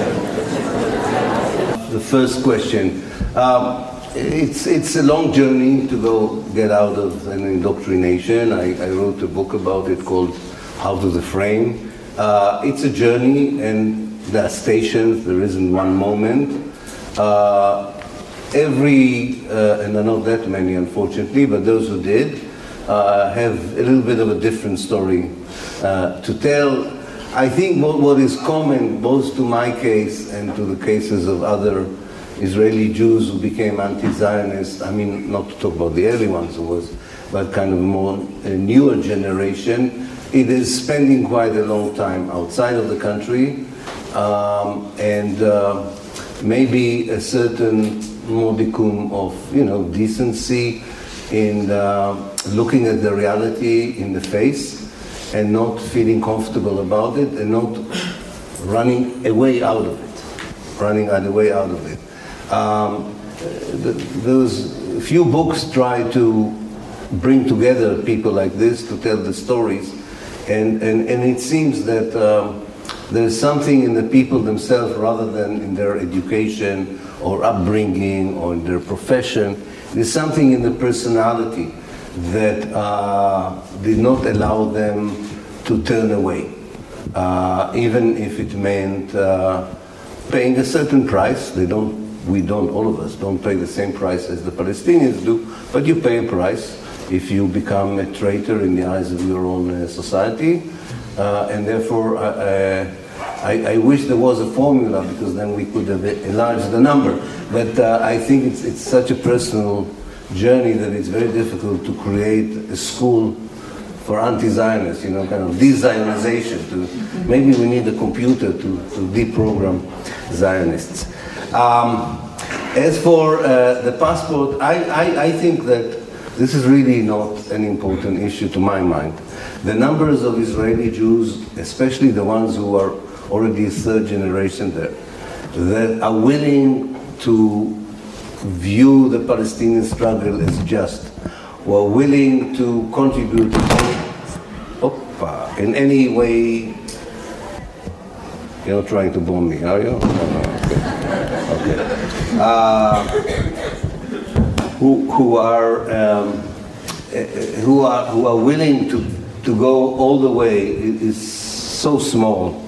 The first question. Um, it's, it's a long journey to go get out of an indoctrination. I, I wrote a book about it called Out of the Frame. Uh, it's a journey, and there are stations, there isn't one moment. Uh, every, uh, and there are not that many unfortunately, but those who did uh, have a little bit of a different story uh, to tell. I think what, what is common both to my case and to the cases of other Israeli Jews who became anti-Zionist. I mean, not to talk about the early ones who was, but kind of more a newer generation. It is spending quite a long time outside of the country, um, and uh, maybe a certain modicum of you know decency in uh, looking at the reality in the face and not feeling comfortable about it and not running away out of it, running away out of it. Um, those few books try to bring together people like this to tell the stories, and, and, and it seems that um, There's something in the people themselves rather than in their education or upbringing or in their profession. There's something in the personality that uh, did not allow them to turn away, uh, even if it meant uh, paying a certain price. They don't, we don't, all of us don't pay the same price as the Palestinians do, but you pay a price if you become a traitor in the eyes of your own uh, society. Uh, and therefore, uh, I, I, wish there was a formula because then we could have enlarged the number. But uh, I think it's, it's such a personal journey that it's very difficult to create a school for anti-Zionists, you know, kind of de-Zionization. To, maybe we need a computer to, to deprogram Zionists. Um, as for uh, the passport, I, I, I think that this is really not an important issue to my mind. The numbers of Israeli Jews, especially the ones who are already third generation there, that are willing to view the Palestinian struggle as just, who are willing to contribute in any way. You're not trying to bomb me, are you? Okay. Uh, who, who are um, eh, who are who are willing to to go all the way is so small.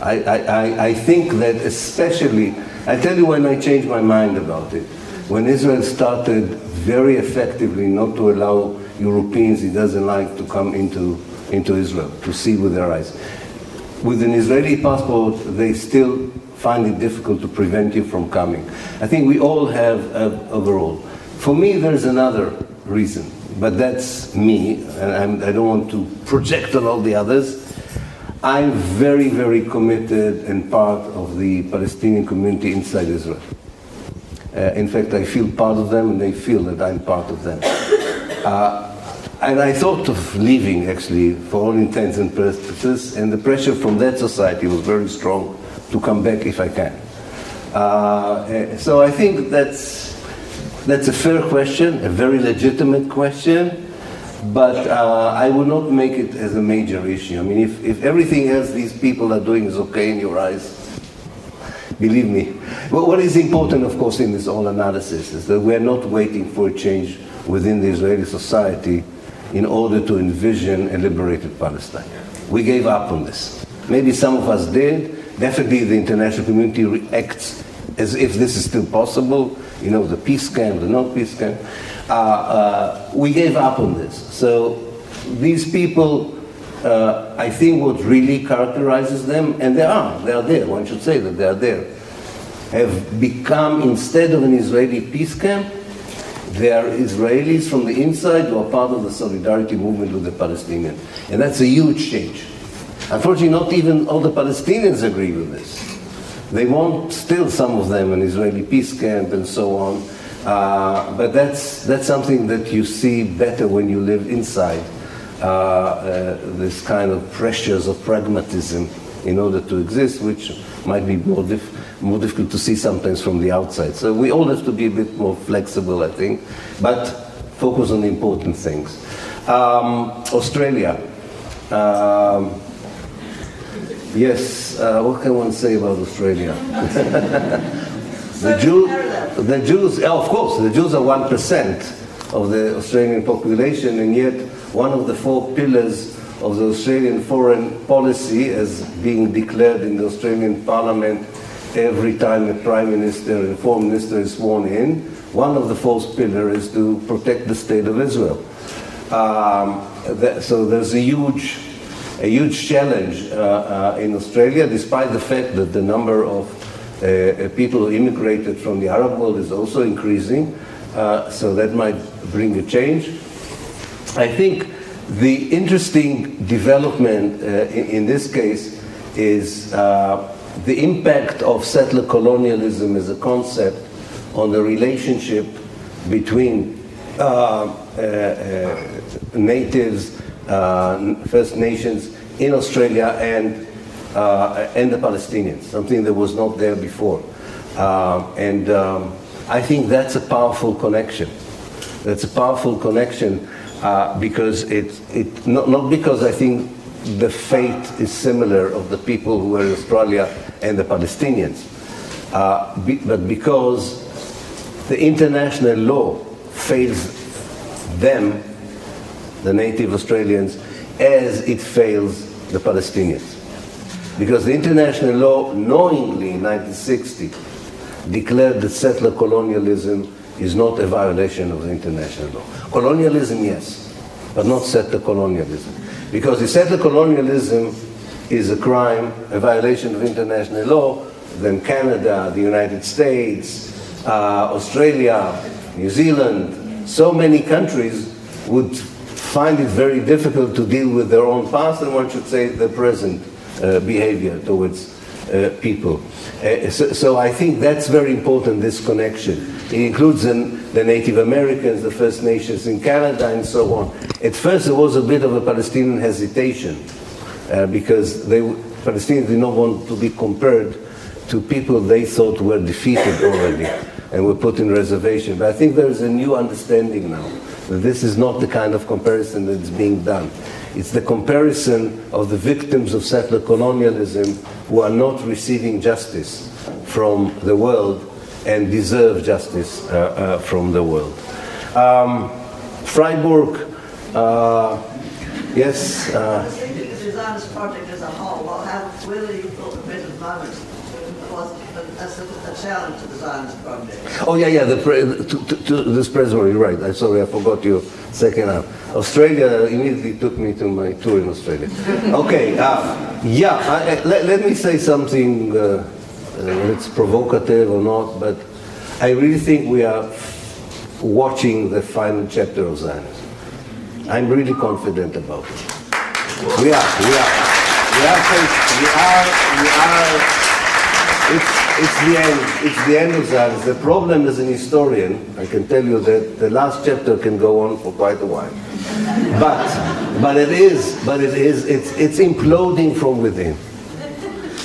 I, I, I think that especially, I tell you when I changed my mind about it. When Israel started very effectively not to allow Europeans he doesn't like to come into, into Israel, to see with their eyes. With an Israeli passport, they still find it difficult to prevent you from coming. I think we all have a, role. For me, there's another reason but that's me, and I'm, I do not want to project on all the others. I'm very, very committed and part of the Palestinian community inside Israel. Uh, in fact, I feel part of them, and they feel that I'm part of them. Uh, and I thought of leaving, actually, for all intents and purposes, and the pressure from that society was very strong to come back if I can. Uh, eh, so I think that's that's a fair question, a very legitimate question, but uh, I would not make it as a major issue. I mean, if, if everything else these people are doing is okay in your eyes, believe me. What is important, of course, in this whole analysis is that we're not waiting for a change within the Israeli society in order to envision a liberated Palestine. We gave up on this. Maybe some of us did. Definitely the international community reacts as if this is still possible you know, the peace camp, the non-peace camp. Uh, uh, we gave up on this. So these people, uh, I think what really characterizes them, and they are, they are there, one should say that they are there, have become, instead of an Israeli peace camp, they are Israelis from the inside who are part of the solidarity movement with the Palestinians. And that's a huge change. Unfortunately, not even all the Palestinians agree with this. They want still some of them an Israeli peace camp and so on. Uh, but that's, that's something that you see better when you live inside uh, uh, this kind of pressures of pragmatism in order to exist, which might be more, dif- more difficult to see sometimes from the outside. So we all have to be a bit more flexible, I think, but focus on the important things. Um, Australia. Um, Yes, uh, what can one say about Australia? the, Jew, the Jews, of course, the Jews are 1% of the Australian population, and yet one of the four pillars of the Australian foreign policy, as being declared in the Australian Parliament every time a Prime Minister and Foreign Minister is sworn in, one of the four pillars is to protect the State of Israel. Um, that, so there's a huge a huge challenge uh, uh, in Australia, despite the fact that the number of uh, people who immigrated from the Arab world is also increasing. so that might bring a change. I think the interesting development in, in, this case is the impact of settler colonialism as a concept on the relationship between uh, uh, uh, natives uh, First Nations in Australia and, uh, and the Palestinians, something that was not there before. Uh, and um, I think that's a powerful connection. That's a powerful connection uh, because it, it not, not because I think the fate is similar of the people who were in Australia and the Palestinians. Uh, be, but because the international law fails them, the native Australians, as it fails the Palestinians. Because the international law, knowingly in 1960, declared that settler colonialism is not a violation of the international law. Colonialism, yes, but not settler colonialism. Because if settler colonialism is a crime, a violation of international law, then Canada, the United States, uh, Australia, New Zealand, so many countries would find it very difficult to deal with their own past and one should say the present uh, behavior towards uh, people. Uh, so, so, I think that's very important, this connection. It includes the Native Americans, the First Nations in Canada, and so on. At first, there was a bit of a Palestinian hesitation uh, because they, Palestinians did not want to be compared to people they thought were defeated already and were put in reservation. But I think there is a new understanding now this is not the kind of comparison that's being done. It's the comparison of the victims of settler colonialism who are not receiving justice from the world and deserve justice uh, uh, from the world. Um, Freiburg, uh, yes. Uh, project as a whole, well, whether you thought the present moment was a, a, challenge to the Zionist project. Oh yeah, yeah. The pre- to, to, to this president, you're right. I'm sorry, I forgot your second half. Australia immediately took me to my tour in Australia. okay, uh, yeah. I, let, let, me say something uh, whether it's provocative or not, but I really think we are watching the final chapter of Zionism. I'm really confident about it. We are, we are, we are, we are, we are, it's, the end, it's the end of Zionism. The problem as an historian, I can tell you that the last chapter can go on for quite a while. But, but it is, but it is, it's, it's imploding from within.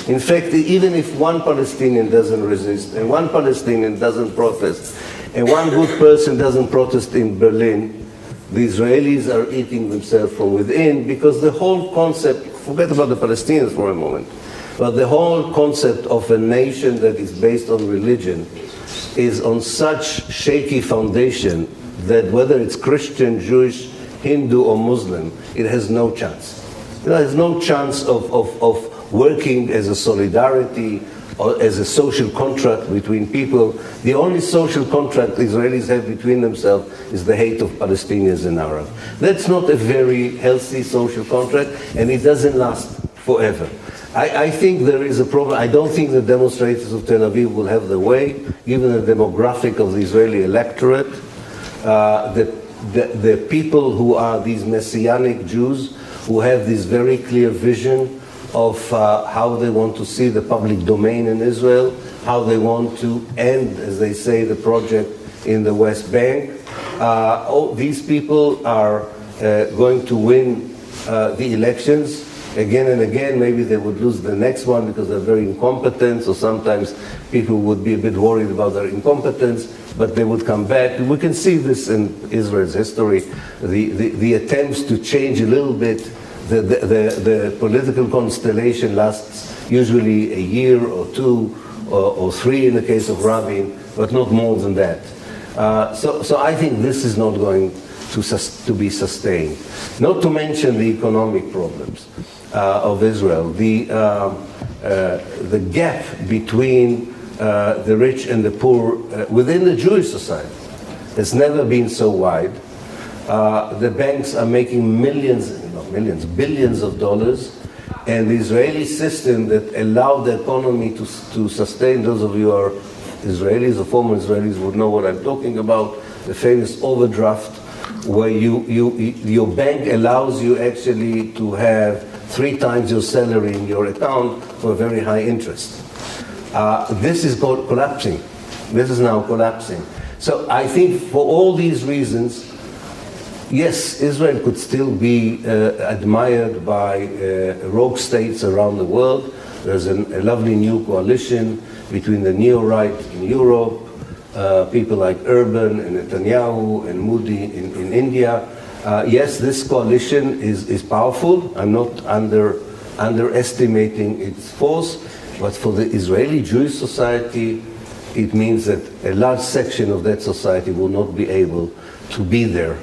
In fact, even if one Palestinian doesn't resist, and one Palestinian doesn't protest, and one good person doesn't protest in Berlin, the Israelis are eating themselves from within because the whole concept, forget about the Palestinians for a moment, but the whole concept of a nation that is based on religion is on such shaky foundation that whether it's Christian, Jewish, Hindu, or Muslim, it has no chance. There is no chance of, of, of working as a solidarity or as a social contract between people. The only social contract Israelis have between themselves is the hate of Palestinians and Arabs. That's not a very healthy social contract, and it doesn't last forever. I, I, think there is a problem. I don't think the demonstrators of Tel Aviv will have the way, given the demographic of the Israeli electorate. Uh, the, the, the people who are these messianic Jews who have this very clear vision of uh, how they want to see the public domain in Israel, how they want to end, as they say, the project in the West Bank. Uh, all these people are uh, going to win uh, the elections again and again. Maybe they would lose the next one because they're very incompetent, so sometimes people would be a bit worried about their incompetence, but they would come back. We can see this in Israel's history, the, the, the attempts to change a little bit the, the, the, the, political constellation lasts usually a year or two or, or, three in the case of Rabin, but not more than that. Uh, so, so I think this is not going to, sus- to be sustained. Not to mention the economic problems of Israel. The, uh, uh the gap between uh, the rich and the poor uh, within the Jewish society has never been so wide. the banks are making millions not millions, billions of dollars, and the Israeli system that allowed the economy to, to sustain, those of you who are Israelis or former Israelis would know what I'm talking about, the famous overdraft, where you, you, your bank allows you actually to have three times your salary in your account for very high interest. Uh, this is called collapsing. This is now collapsing. So I think for all these reasons, yes, Israel could still be uh, admired by uh, rogue states around the world. There's an, a lovely new coalition between the neo-right in Europe, uh, people like Erdogan and Netanyahu and Modi in, in India. Uh, yes, this coalition is, is powerful. I'm not under, underestimating its force, but for the Israeli Jewish society, it means that a large section of that society will not be able to be there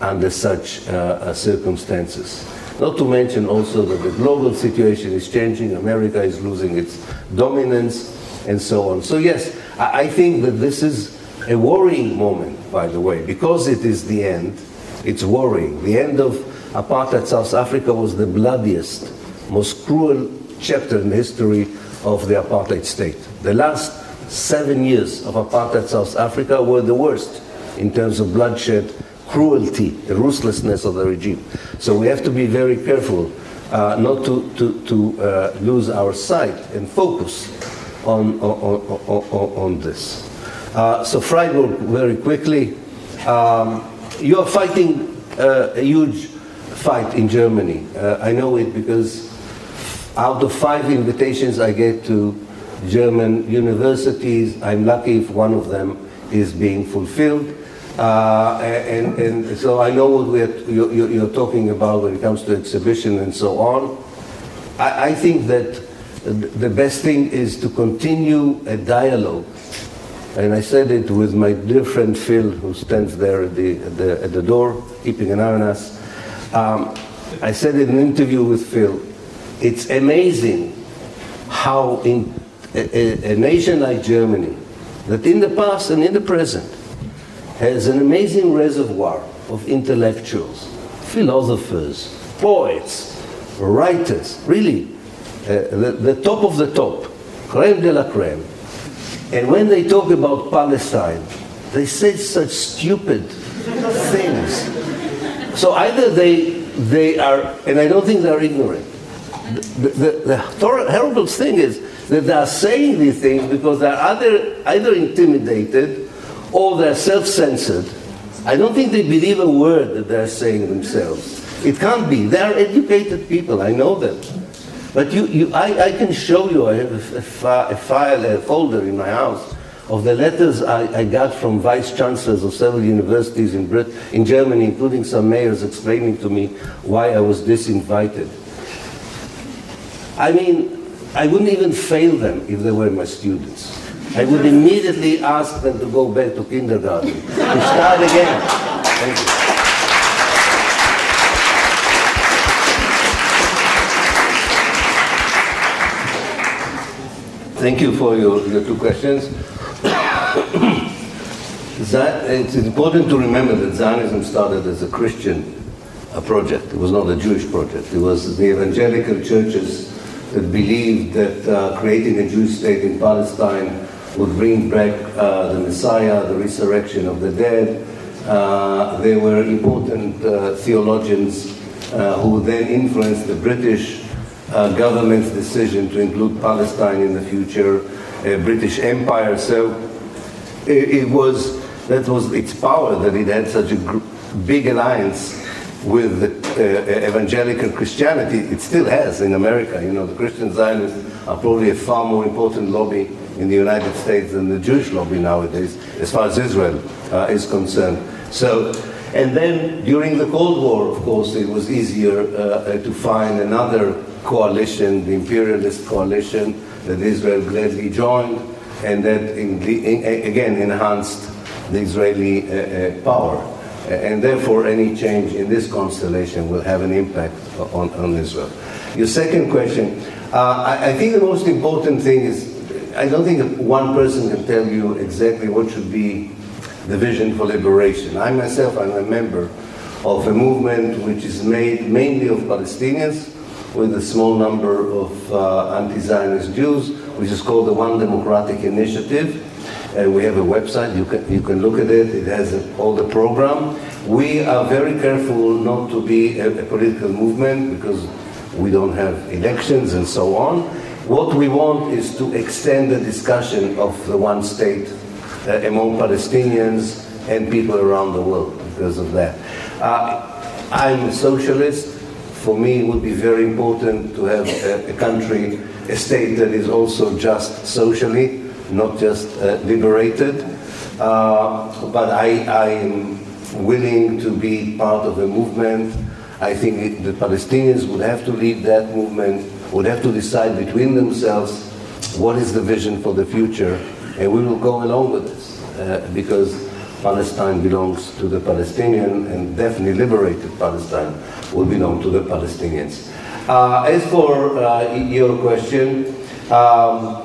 under such uh, uh, circumstances. Not to mention also that the global situation is changing, America is losing its dominance, and so on. So, yes, I, I think that this is a worrying moment, by the way, because it is the end, it's worrying. The end of apartheid South Africa was the bloodiest, most cruel chapter in the history of the apartheid state. The last seven years of apartheid South Africa were the worst in terms of bloodshed, cruelty, the ruthlessness of the regime. So we have to be very careful uh, not to, to, to uh, lose our sight and focus on, on, on, on this. Uh, so Freiburg, very quickly, um, you are fighting uh, a huge fight in Germany. Uh, I know it because out of five invitations I get to German universities. I'm lucky if one of them is being fulfilled. Uh, and, and, so I know what you're, you're, talking about when it comes to exhibition and so on. I, I think that the best thing is to continue a dialogue. And I said it with my dear friend Phil, who stands there at the, at the, at the door, keeping an eye on us. Um, I said in an interview with Phil, it's amazing how in a, a, nation like Germany, that in the past and in the present has an amazing reservoir of intellectuals, philosophers, poets, writers, really, uh, the, the top of the top, creme de la creme. And when they talk about Palestine, they say such stupid things. So either they, they are, and I don't think they're ignorant. The, the, the horrible thing is that they are saying these things because they're either, either intimidated or they're self censored. I don't think they believe a word that they're saying themselves. It can't be. They are educated people, I know them. But you, you, I, I can show you, I have a, a, a file, a folder in my house of the letters I, I, got from vice chancellors of several universities in, Brit- in Germany, including some mayors, explaining to me why I was disinvited. I mean, I wouldn't even fail them if they were my students. I would immediately ask them to go back to kindergarten, to start again. Thank you. For your, your two questions. it's important to remember that Zionism started as a Christian a project. It was not a Jewish project. It was the evangelical churches that believed that uh, creating a Jewish state in Palestine would bring back uh, the Messiah, the resurrection of the dead. Uh, there were important uh, theologians uh, who then influenced the British uh, government's decision to include Palestine in the future British Empire. So it, it, was that was its power that it had such a big alliance with uh, evangelical Christianity, it still has in America. You know, the Christian Zionists are probably a far more important lobby in the United States than the Jewish lobby nowadays, as far as Israel uh, is concerned. So, and then during the Cold War, of course, it was easier uh, uh to find another coalition, the imperialist coalition that Israel gladly joined, and that in, in, again enhanced the Israeli uh, uh, power and therefore any change in this constellation will have an impact on, on Israel. Your second question, uh, I, I, think the most important thing is, I don't think one person can tell you exactly what should be the vision for liberation. I myself am a member of a movement which is made mainly of Palestinians with a small number of uh, anti-Zionist Jews, which is called the One Democratic Initiative And we have a website, you can, you can look at it, it has a, all the program. We are very careful not to be a, a political movement because we don't have elections and so on. What we want is to extend the discussion of the one state uh, among Palestinians and people around the world because of that. Uh, I'm a socialist. For me, it would be very important to have a, a country, a state that is also just socially not just uh, liberated. Uh, but I, I, am willing to be part of a movement. I think the Palestinians would have to lead that movement, would have to decide between themselves what is the vision for the future, and we will go along with this uh, because Palestine belongs to the Palestinian and definitely liberated Palestine will belong to the Palestinians. Uh, as for uh, your question, um,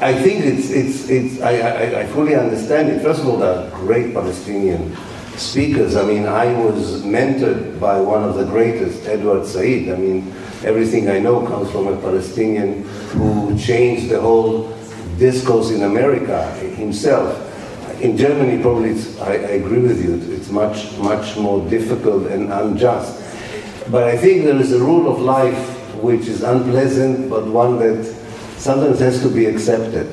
I think it's, it's, it's I, I, I, fully understand it. First of all, the great Palestinian speakers. I mean, I was mentored by one of the greatest, Edward Said. I mean, everything I know comes from a Palestinian who changed the whole discourse in America himself. In Germany, probably, I, I agree with you, it's much, much more difficult and unjust. But I think there is a rule of life which is unpleasant, but one that sometimes has to be accepted.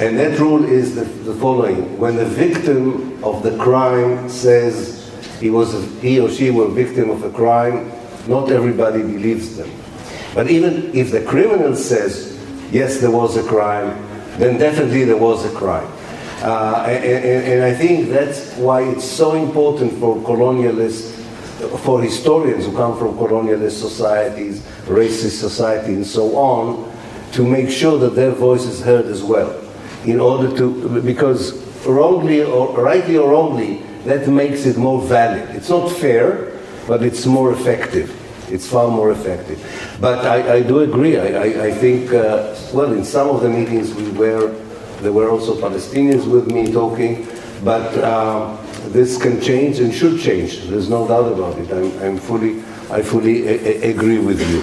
And that rule is the, the following. When the victim of the crime says he, was a, he or she a victim of a crime, not everybody believes them. But even if the criminal says, yes, there was a crime, then definitely there was a crime. Uh, and, and, and I think that's why it's so important for colonialists for historians who come from colonialist societies, racist society, and so on, to make sure that their voice is heard as well. In order to, because wrongly or rightly or wrongly, that makes it more valid. It's not fair, but it's more effective. It's far more effective. But I, I do agree. I, I, I think, uh, well, in some of the meetings we were, there were also Palestinians with me talking, but uh, this can change and should change. There's no doubt about it. I'm, I'm fully, I fully agree with you.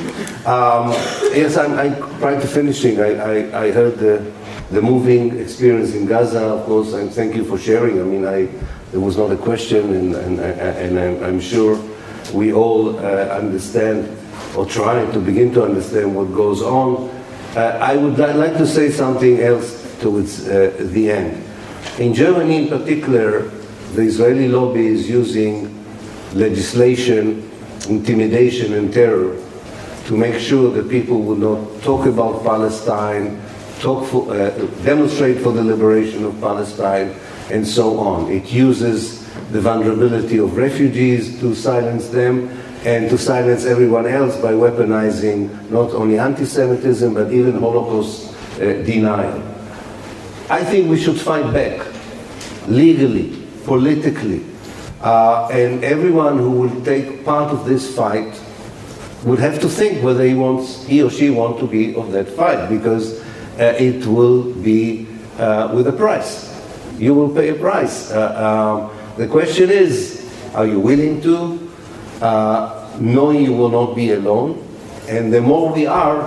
Um, yes, I'm, I'm trying to finishing. I, I, I heard the, the moving experience in Gaza, of course, and thank you for sharing. I mean, I, there was not a question, and, and, and I'm, I'm sure we all uh, understand or try to begin to understand what goes on. Uh, I would like to say something else towards uh, the end. In Germany, in particular, the Israeli lobby is using legislation, intimidation, and terror to make sure that people will not talk about Palestine, talk for, uh, demonstrate for the liberation of Palestine, and so on. It uses the vulnerability of refugees to silence them and to silence everyone else by weaponizing not only anti-Semitism but even Holocaust uh, denial. I think we should fight back legally politically. Uh, and everyone who will take part of this fight would have to think whether he wants, he or she want to be of that fight, because uh, it will be uh, with a price. You will pay a price. Uh, um, the question is, are you willing to, uh, knowing you will not be alone? And the more we are,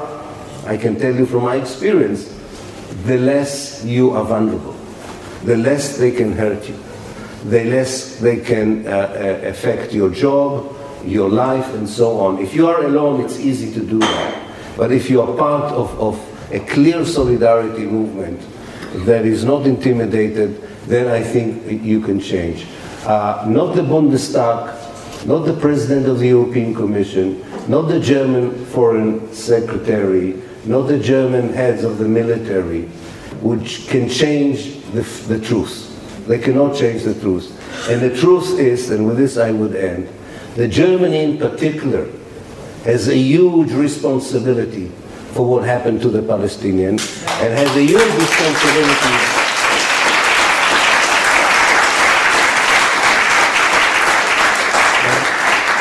I can tell you from my experience, the less you are vulnerable, the less they can hurt you the less they can uh, uh, affect your job, your life, and so on. If you are alone, it's easy to do that. But if you are part of, of a clear solidarity movement that is not intimidated, then I think you can change. Uh, not the Bundestag, not the President of the European Commission, not the German Foreign Secretary, not the German heads of the military, which can change the, the truth. They cannot change the truth. And the truth is, and with this I would end, that Germany in particular has a huge responsibility for what happened to the Palestinians and has a huge responsibility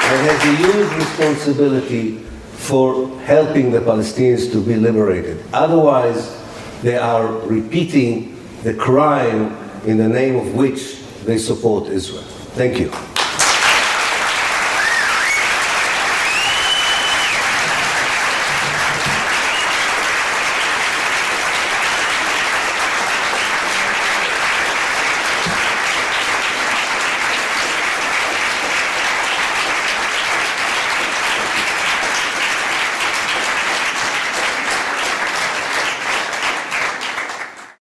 and has a huge responsibility for helping the Palestinians to be liberated. Otherwise, they are repeating the crime in the name of which they support Israel. Thank you.